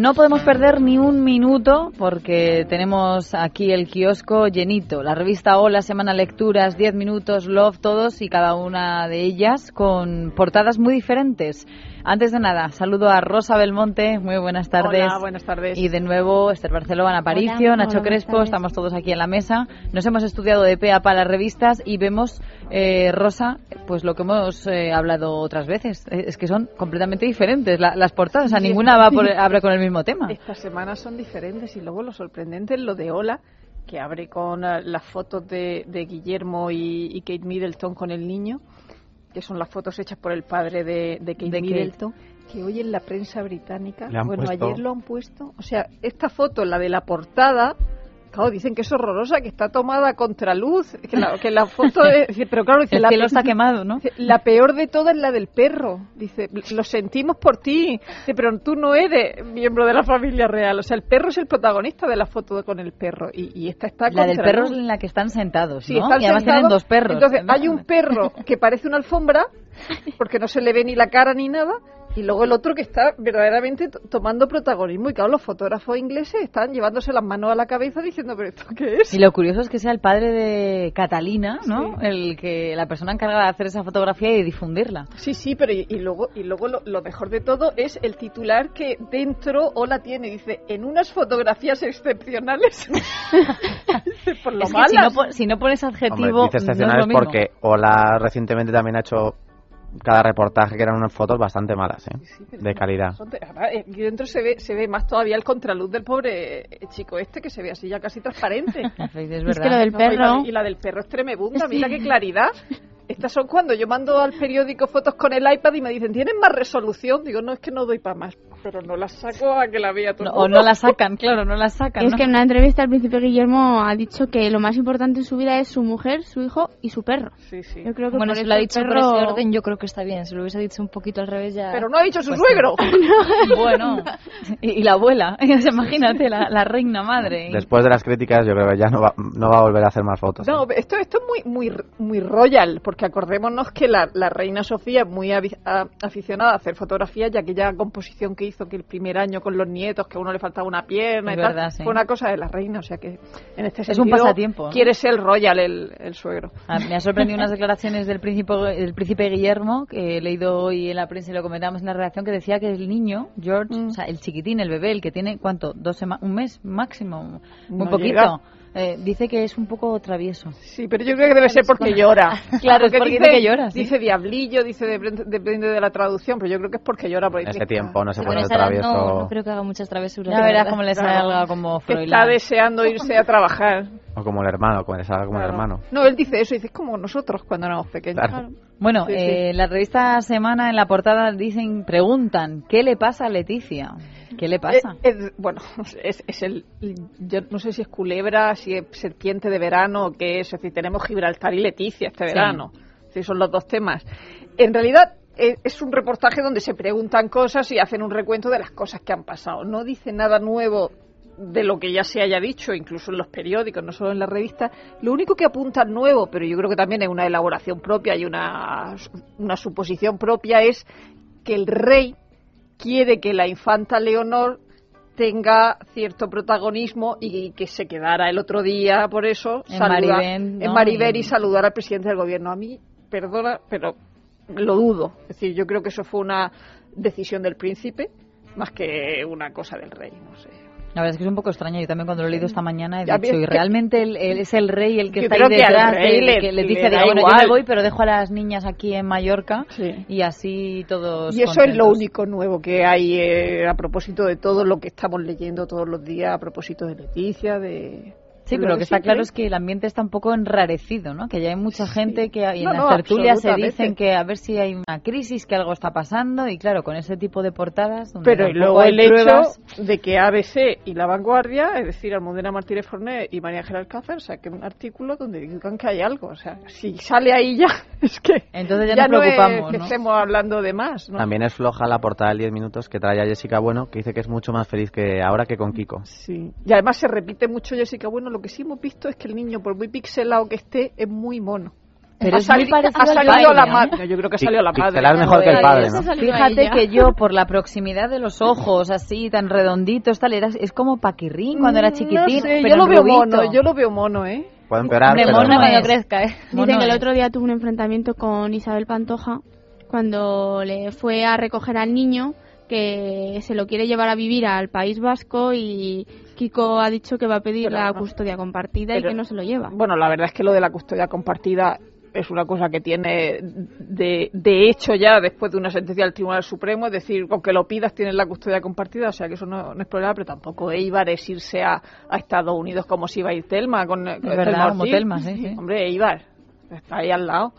No podemos perder ni un minuto porque tenemos aquí el kiosco llenito. La revista Hola, Semana Lecturas, 10 minutos, Love, todos y cada una de ellas con portadas muy diferentes. Antes de nada, saludo a Rosa Belmonte, muy buenas tardes. Hola, buenas tardes. Y de nuevo Esther Barceló, Ana Paricio, Nacho Crespo, estamos todos aquí en la mesa. Nos hemos estudiado de PEA para las revistas y vemos, eh, Rosa, pues lo que hemos eh, hablado otras veces, eh, es que son completamente diferentes las portadas, o sea, ninguna va por, abre con el mismo tema. Estas semanas son diferentes y luego lo sorprendente es lo de Hola, que abre con las fotos de, Guillermo y, y Kate Middleton con el niño que son las fotos hechas por el padre de, de Kate Middleton, que hoy en la prensa británica, bueno, ayer lo han puesto, o sea, esta foto, la de la portada, Claro, dicen que es horrorosa, que está tomada a contraluz, que la, que la foto de, pero claro, dice, el cielo está quemado, ¿no? La peor de todas es la del perro. Dice, lo sentimos por ti, dice, pero tú no eres miembro de la familia real. O sea, el perro es el protagonista de la foto con el perro y, y esta está La del perro es en la que están sentados, ¿no? y además tienen dos perros. Entonces, hay un perro que parece una alfombra porque no se le ve ni la cara ni nada y luego el otro que está verdaderamente tomando protagonismo. Y claro, los fotógrafos ingleses están llevándose las manos a la cabeza diciendo, ¿pero esto qué es? Y lo curioso es que sea el padre de Catalina, ¿no? El que la persona encargada de hacer esa fotografía y de difundirla. Sí, sí, pero y, luego, y luego lo, mejor de todo es el titular que dentro Ola tiene. Dice, en unas fotografías excepcionales. Por lo Si, no, si no pones adjetivo. dice excepcionales porque Ola recientemente también ha hecho cada reportaje que eran unas fotos bastante malas, ¿eh? de calidad. Eh, y dentro se ve, se ve más todavía el contraluz del pobre eh, chico este que se ve así ya casi transparente. es, que lo del perro... y, la, del perro es tremebunda, mira qué claridad. Estas son cuando yo mando al periódico fotos con el iPad y me dicen, ¿tienen más resolución? Digo, no, es que no doy para más, pero no las saco a que la vea todo. o no la sacan, claro, no la sacan. Es que en una entrevista al principio Guillermo ha dicho que lo más importante en su vida es su mujer, su hijo y su perro. Sí, sí. Yo creo que bueno, si lo ha dicho por ese orden, yo creo que está bien. Si lo hubiese dicho un poquito al revés ya... Pero no ha dicho su pues suegro. bueno, y, la abuela, imagínate, la, reina madre. Después de las críticas, yo creo que ya no va, no va a volver a hacer más fotos. No, ¿eh? esto, esto es muy, muy, muy royal, porque acordémonos que que la, reina Sofía es muy aficionada a hacer fotografías, ya que ya composición que hizo que el primer año con los nietos, que a uno le faltaba una pierna y tal, fue una cosa de la reina, o sea que en este sentido es un pasatiempo. quiere ser royal el, suegro. Ah, me ha sorprendido unas declaraciones del príncipe, del príncipe Guillermo, que he leído hoy en la prensa y lo comentamos en la redacción, que decía que el niño, George, mm. o sea, el chiquitín, el bebé, el que tiene, ¿cuánto? Dos un mes máximo, muy poquito. Eh, dice que es un poco travieso. Sí, pero yo creo que debe ser porque llora. claro, porque, porque dice, que llora. Dice diablillo, dice depende de la traducción, pero yo creo que es porque llora. Por en ese tiempo no se pone travieso. No, creo que haga muchas travesuras. Ya verás cómo le salga como Freud. Está deseando irse a trabajar. O como el hermano, como le salga como el hermano. No, él dice eso, dice es como nosotros cuando éramos pequeños. Bueno, eh, la revista Semana en la portada dicen, preguntan, ¿qué le pasa a Leticia? ¿Qué le pasa? Eh, bueno, es, es, el. Yo no sé si es culebra, si es serpiente de verano o qué es. Es decir, tenemos Gibraltar y Leticia este verano. Sí. son los dos temas. En realidad, eh, es un reportaje donde se preguntan cosas y hacen un recuento de las cosas que han pasado. No dice nada nuevo de lo que ya se haya dicho, incluso en los periódicos, no solo en las revistas. Lo único que apunta nuevo, pero yo creo que también es una elaboración propia y una, una suposición propia, es que el rey quiere que la infanta Leonor tenga cierto protagonismo y que se quedara el otro día por eso en, Maribel, y saludar al presidente del gobierno. A mí, perdona, pero lo dudo. Es decir, yo creo que eso fue una decisión del príncipe más que una cosa del rey, no sé. La verdad es que es un poco extraño. Yo también cuando lo he leído esta mañana he dicho, y realmente él, es el rey el que está ahí detrás, que, que le, dice, bueno, yo me voy, pero dejo a las niñas aquí en Mallorca y así todos Y eso es lo único nuevo que hay eh, a propósito de todo lo que estamos leyendo todos los días, a propósito de Leticia, de Sí, pero lo que está claro es que el ambiente está un poco enrarecido, ¿no? Que ya hay mucha gente que en las tertulias se dicen que a ver si hay una crisis, que algo está pasando y claro, con ese tipo de portadas... pero y luego el hecho de que ABC y La Vanguardia, es decir, Almudena Martínez Forné y María Gerald Cáceres saquen un artículo donde digan que hay algo. O sea, si sale ahí ya, es que... Entonces ya, nos preocupamos, no estemos hablando de más, ¿no? También es floja la portada del 10 minutos que trae a Jessica Bueno, que dice que es mucho más feliz que ahora que con Kiko. Sí, y además se repite mucho Jessica Bueno, lo que sí hemos visto es que el niño, por muy pixelado que esté, es muy mono. Pero ha es muy sali- parecido ha al salido padre, la ¿no? madre. Yo creo que salió la madre. Pixelar mejor que el padre, ¿no? Fíjate que yo, por la proximidad de los ojos, así tan redonditos, tal, era, es como Paquirrín cuando era chiquitín. Mm, No sé, pero yo lo veo rubito. mono, yo lo veo mono, ¿eh? Puede empeorar, pero... mono cuando crezca, ¿eh? Mono Dicen que el otro día tuvo un enfrentamiento con Isabel Pantoja cuando le fue a recoger al niño que se lo quiere llevar a vivir al País Vasco y Kiko ha dicho que va a pedir Pero la no. custodia compartida y que no se lo lleva. Bueno, la verdad es que lo de la custodia compartida es una cosa que tiene de, de hecho ya después de una sentencia del Tribunal Supremo, es decir, con que lo pidas tienes la custodia compartida, o sea que eso no, no es problema, pero tampoco Eibar es irse a, a Estados Unidos como si iba a ir Telma. Con, con verdad, como Ortiz. Telma, sí, sí. Hombre, Eibar, está ahí al lado.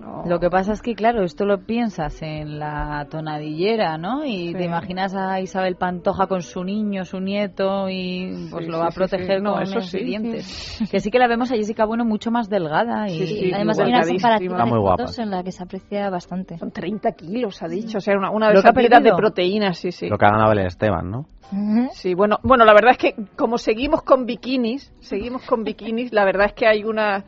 No. Lo que pasa es que, claro, esto lo piensas en la tonadillera, ¿no? Y Sí. te imaginas a Isabel Pantoja con su niño, su nieto, y pues Sí, lo va a sí, sí, sí. proteger No, con eso esos sí. dientes. Que sí que la vemos a Jessica Bueno mucho más delgada y Sí, sí, Además hay una comparativa de fotos en la que se aprecia bastante. Son 30 kilos, ha dicho. O sea, una, una Lo que ha versatilidad de proteínas, sí, sí. Lo que ha ganado el Esteban, ¿no? Sí, bueno, bueno, la verdad es que como seguimos con bikinis, seguimos con bikinis, la verdad es que hay una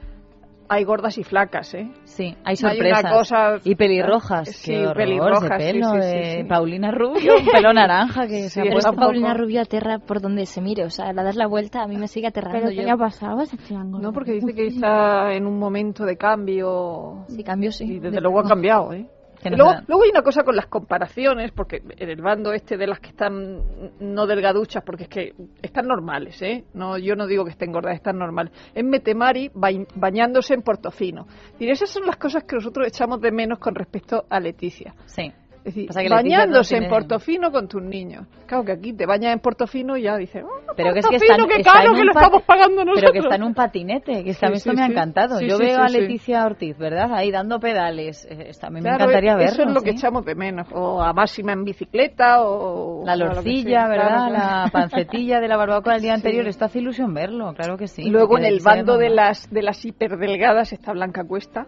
hay gordas y flacas, ¿eh? Sí, hay Hay sorpresas. una cosa- y pelirrojas. Sí, qué horror, pelirrojas, ese pelo sí, de sí, sí. Paulina Rubio, un pelo naranja que se ha Sí, Pero puesto. es que Paulina. Rubio aterra por donde se mire, o sea, la das la vuelta, a mí me sigue aterrando. ¿Pero qué yo, le ha pasado ese triángulo? No, porque dice que está en un momento de cambio Sí, cambio sí. y desde De- luego ha cambiado, ¿eh? Luego, luego hay una cosa con las comparaciones, porque en el bando este de las que están no delgaduchas, porque es que están normales, ¿eh? No, yo no digo que estén gordas, están normales. Es Metemari ba- bañándose en Portofino. Y esas son las cosas que nosotros echamos de menos con respecto a Leticia. Sí. Es decir, bañándose no en tiene- Portofino con tus niños. Claro que aquí te bañas en Portofino y ya dices, oh, Pero que es qué está caro en que lo estamos pagando nosotros. Pero que está en un patinete, que está- Sí, esto sí, me ha encantado. Yo veo a. Leticia Ortiz, ¿verdad? Ahí dando pedales. Eh, a mí me encantaría verlo. Eso es lo que echamos de menos. O a Máxima en bicicleta, o... La lorcilla. ¿verdad? Claro, La pancetilla de la barbacoa del día anterior. Esto hace ilusión verlo, claro que sí. Y luego en el bando de las de las hiperdelgadas está Blanca Cuesta.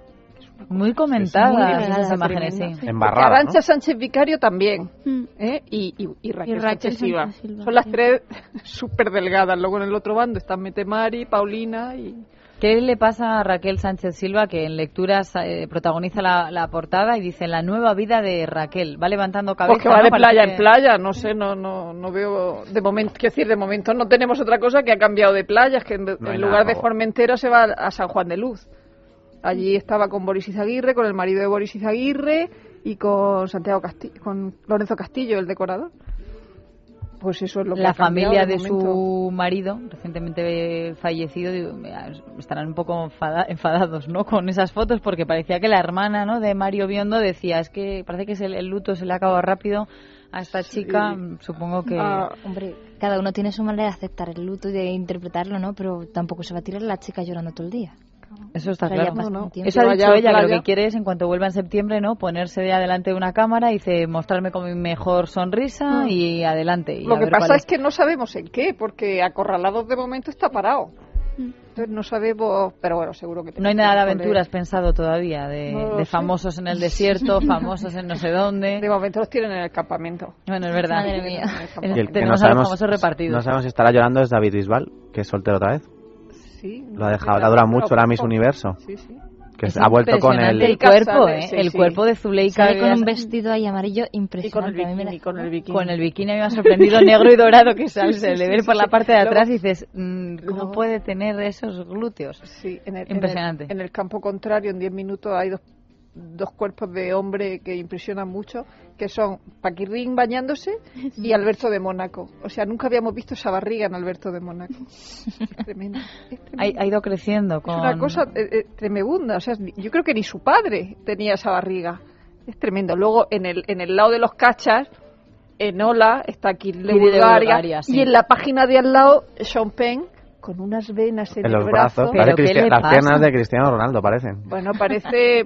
Muy comentadas Muy esas imágenes, sí. Embarrada, Arancha ¿no? Sánchez Vicario también. Mm. ¿eh? Y, y, y Raquel, Y Raquel Sánchez Silva. Son las tres súper delgadas. Luego en el otro bando están Metemari, Paulina y... ¿Qué le pasa a Raquel Sánchez Silva, que en lecturas eh, protagoniza la, la portada y dice la nueva vida de Raquel? Va levantando cabeza. Pues que va ¿no? de playa en playa, no sé, no, no, no veo de momento, quiero decir, de momento no tenemos otra cosa que ha cambiado de playas, que en, No en nada lugar de. Formentera se va a San Juan de Luz. Allí estaba con Boris Izaguirre, con el marido de Boris Izaguirre y con Santiago Castillo, con Lorenzo Castillo, el decorador. Pues eso es lo que La familia de su marido, recientemente fallecido, digo, mira, estarán un poco enfada- enfadados ¿no? con esas fotos porque parecía que la hermana ¿no? de Mario Biondo decía, es que parece que es el, el luto se le ha acabado rápido a esta chica, supongo que... Ah, Hombre, cada uno tiene su manera de aceptar el luto y de interpretarlo, ¿no? Pero tampoco se va a tirar la chica llorando todo el día. Eso está O sea, ya claro. No. Eso ha dicho ella, que lo que quiere es, en cuanto vuelva en septiembre, ¿no? Ponerse de adelante de una cámara y dice, mostrarme con mi mejor sonrisa Mm. y adelante. y Lo a que ver cuál pasa es que no sabemos en qué, porque acorralados de momento está parado. Entonces no sabemos, pero bueno, seguro que No hay nada de aventuras pensado todavía, de, No de famosos en el desierto, famosos en no sé dónde. De momento los tienen en el campamento. Bueno, es verdad. Madre mía. El- tenemos no a los sabemos, famosos repartidos. no sabemos si estará llorando es David Bisbal, que es soltero otra vez. Sí, Lo ha dejado, le ha durado mucho la Miss Universo, Sí, sí. que Es ha vuelto con impresionante el... el cuerpo, Sale, ¿eh? sí, el sí. cuerpo de Zuleika. Sale con un es- vestido ahí amarillo Y con el impresionante. bikini, la- con el bikini. Con el bikini a mí me ha sorprendido negro y dorado que sale, Sí, se le ve sí, por la sí. parte de Luego- atrás y dices, mm, ¿cómo luego- puede tener esos glúteos? Sí, en el, en el- Impresionante. En el, campo contrario, en 10 minutos hay dos, dos cuerpos de hombre que impresionan mucho, que son Paquirrín bañándose y Alberto de Mónaco. O sea, nunca habíamos visto esa barriga en Alberto de Mónaco. Es tremendo. es tremendo. Ha, ha ido creciendo con... Es una cosa eh, eh, tremenda. O sea, yo creo que ni su padre tenía esa barriga. Es tremendo. Luego, en el, en el lado de los cachas, en Ola está Kirill de Bulgaria. Bulgaria, sí. Y en la página de al lado, Sean Penn, con unas venas en, En el los brazo. brazos, Pero parece ¿qué Cristian- le las piernas de Cristiano Ronaldo parecen. Bueno, parece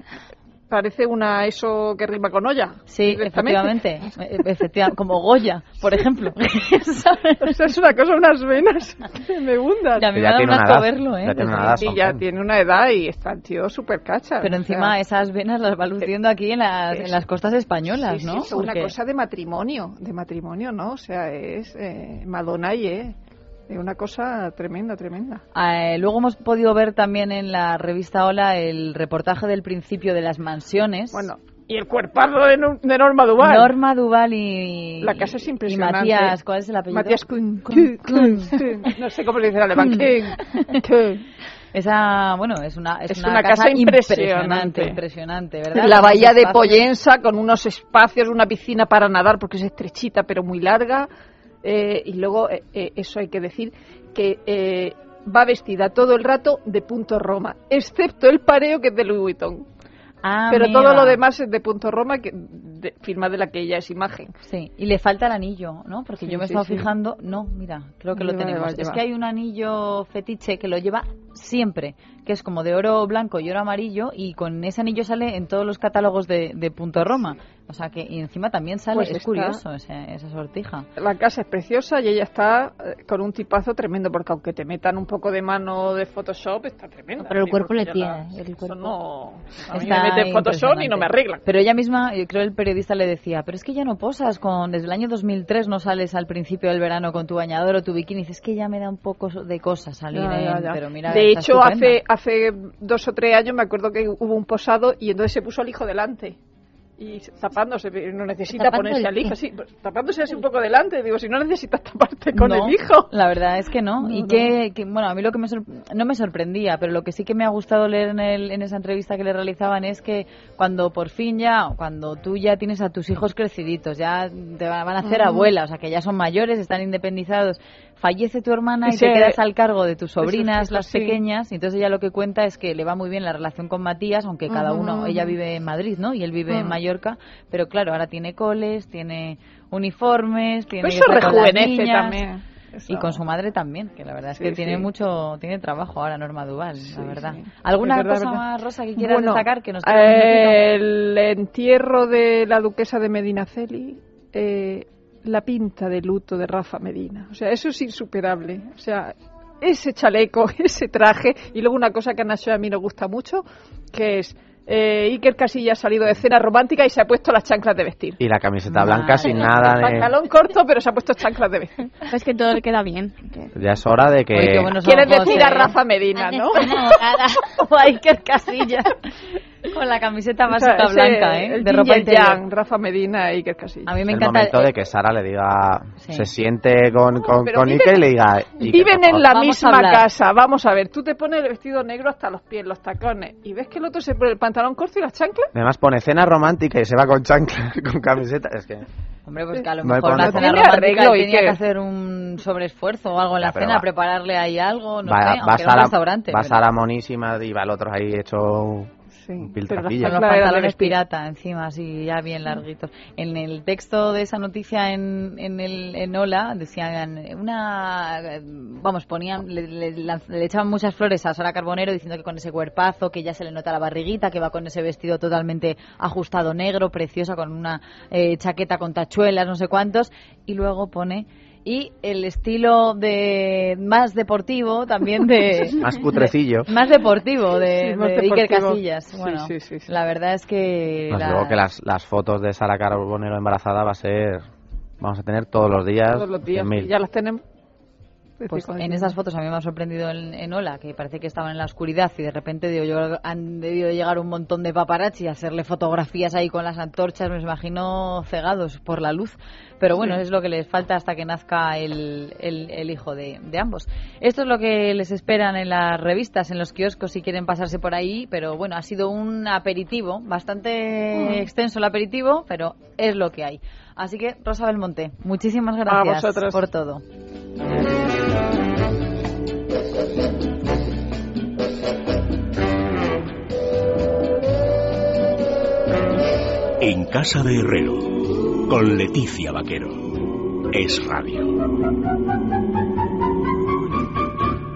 parece una eso que rima con olla. Sí, efectivamente. Efectivamente. Como Goya, por ejemplo. ¿Sabes? O sea, es una cosa, unas venas que me hundan. Y a mí Que me ya ha dado tiene un una edad, verlo, ¿eh? ya tiene una edad. Sí, ya tiene una edad y está el tío súper cacha. Pero encima sea, esas venas las va luciendo aquí en las, en las costas españolas, sí, ¿no? Sí, es una cosa de matrimonio, de matrimonio, ¿no? O sea, es eh, Madonna y eh. Una cosa tremenda, tremenda. Eh, luego hemos podido ver también en la revista Hola el reportaje del principio de las mansiones. Bueno, y el cuerpazo de, de, Norma Duval. Norma Duval y. La casa es impresionante. Y Matías, ¿cuál es el apellido? Matías Kuhn. No sé cómo se dice en alemán. Esa, bueno, es una, es, es una, una, casa, casa, impresionante, impresionante, ¿verdad? La bahía de Pollensa con unos espacios, una piscina para nadar porque es estrechita pero muy larga. Eh, y luego, eh, eh, eso hay que decir, que eh, va vestida todo el rato de punto Roma, excepto el pareo que es de Louis Vuitton. Ah, pero mira. todo lo demás es de punto Roma, que de, firma de la que ella es imagen. Sí, y le falta el anillo, ¿no? Porque Sí, yo me sí, estado sí. fijando, no, mira, creo que lo tenemos. lleva, Es que hay un anillo fetiche que lo lleva siempre, que es como de oro blanco y oro amarillo, y con ese anillo sale en todos los catálogos de, de Punto Roma. O sea que, y encima también sale, Pues es está. curioso esa, esa sortija. La casa es preciosa y ella está eh, con un tipazo tremendo, porque aunque te metan un poco de mano de Photoshop, está tremenda. Pero el cuerpo porque le tiene, la- el eso cuerpo. no- a mí me meten Photoshop y no me arreglan. Pero ella misma, yo creo el periodista le decía, pero es que ya no posas con, desde el año 2003 no sales al principio del verano con tu bañador o tu bikini. Dices, es que ya me da un poco de cosas salir Ya, ya, en- ya. pero mira, de hecho, estupenda. hace, hace dos o tres años me acuerdo que hubo un posado y entonces se puso al hijo delante. Y tapándose, no necesita Tapando ponerse el al hijo, sí, pues, tapándose así un poco delante. Digo, si no necesitas taparte con No, el hijo. La verdad es que no. No, y no. que, que, bueno, a mí lo que me sor- no me sorprendía, pero lo que sí que me ha gustado leer en, el, en esa entrevista que le realizaban es que cuando por fin ya, cuando tú ya tienes a tus hijos creciditos, ya te va- van a hacer Ujú. abuela, o sea, que ya son mayores, están independizados, fallece tu hermana y te quedas al cargo de tus sobrinas, las sí. pequeñas, y entonces ella lo que cuenta es que le va muy bien la relación con Matías, aunque cada uno, ella vive en Madrid, ¿no? Y él vive en Mm. Mallorca, pero claro, ahora tiene coles, tiene uniformes, tiene Pues eso rejuvenece niñas. también. Eso. Y con su madre también, que la verdad es Sí, que tiene mucho, tiene trabajo ahora Norma Duval, Sí, la verdad. ¿Alguna verdad, cosa verdad. más, Rosa, que quieras Bueno, destacar? Que nos minutito? el entierro de la duquesa de Medinaceli, eh, la pinta de luto de Rafa Medina. O sea, eso es insuperable. O sea, ese chaleco, ese traje, y luego una cosa que a Nacho y a mí nos gusta mucho, que es eh, Iker Casillas ha salido de cena romántica y se ha puesto las chanclas de vestir. Y la camiseta Madre blanca sin nada El de... pantalón corto, pero se ha puesto chanclas de vestir. Es que todo le queda bien. Ya es hora de que... Oye, Quieres decir eh. a Rafa Medina, ¿no? o a Iker Casillas con la camiseta O básica sea, blanca, ¿eh? el De ropa y el yang, Rafa Medina e Iker Casillas. A mí me el encanta momento el- de que Sara le diga, Sí. se siente con, con, con viven- Iker y le diga... Iker, Viven en la. Vamos a misma casa. Vamos a ver, tú te pones el vestido negro hasta los pies, los tacones, y ves que el otro se pone el pantalón corto y las chanclas. Además pone cena romántica y se va con chancla, con camiseta. Es que... Hombre, pues que a lo No mejor una cena romántica arreglo, y tenía Iker. que hacer un sobreesfuerzo o algo en la cena, va- prepararle ahí algo, no va, sé, va aunque era un Sara, restaurante. va pero- Sara monísima y va el otro ahí hecho Sí, pero los pantalones pirata encima, así ya bien larguitos. En el texto de esa noticia en, en, el, en Ola decían una, vamos, ponían, le, le- le echaban muchas flores a Sara Carbonero diciendo que con ese cuerpazo, que ya se le nota la barriguita, que va con ese vestido totalmente ajustado negro, preciosa, con una eh, chaqueta con tachuelas, no sé cuántos, y luego pone y el estilo de más deportivo también de Más cutrecillo. más deportivo de, Sí, más de Iker. Casillas. Bueno, sí, sí, sí. la verdad es que. La- luego que las, las fotos de Sara Carbonero embarazada va a ser... Vamos a tener todos los días. Todos los días. 100.000. Ya las tenemos. Pues Con- en esas fotos a mí me ha sorprendido en, en Ola, que parece que estaban en la oscuridad y de repente digo, yo, han debido llegar un montón de paparazzi a hacerle fotografías ahí con las antorchas, me imagino cegados por la luz. Pero bueno, Sí. es lo que les falta hasta que nazca el, el- el hijo de, de ambos. Esto es lo que les esperan en las revistas, en los kioscos si quieren pasarse por ahí, pero bueno, ha sido un aperitivo, bastante extenso el aperitivo, pero es lo que hay. Así que, Rosa Belmonte, muchísimas gracias por todo. En casa de Herrero, con Leticia Vaquero. Es radio.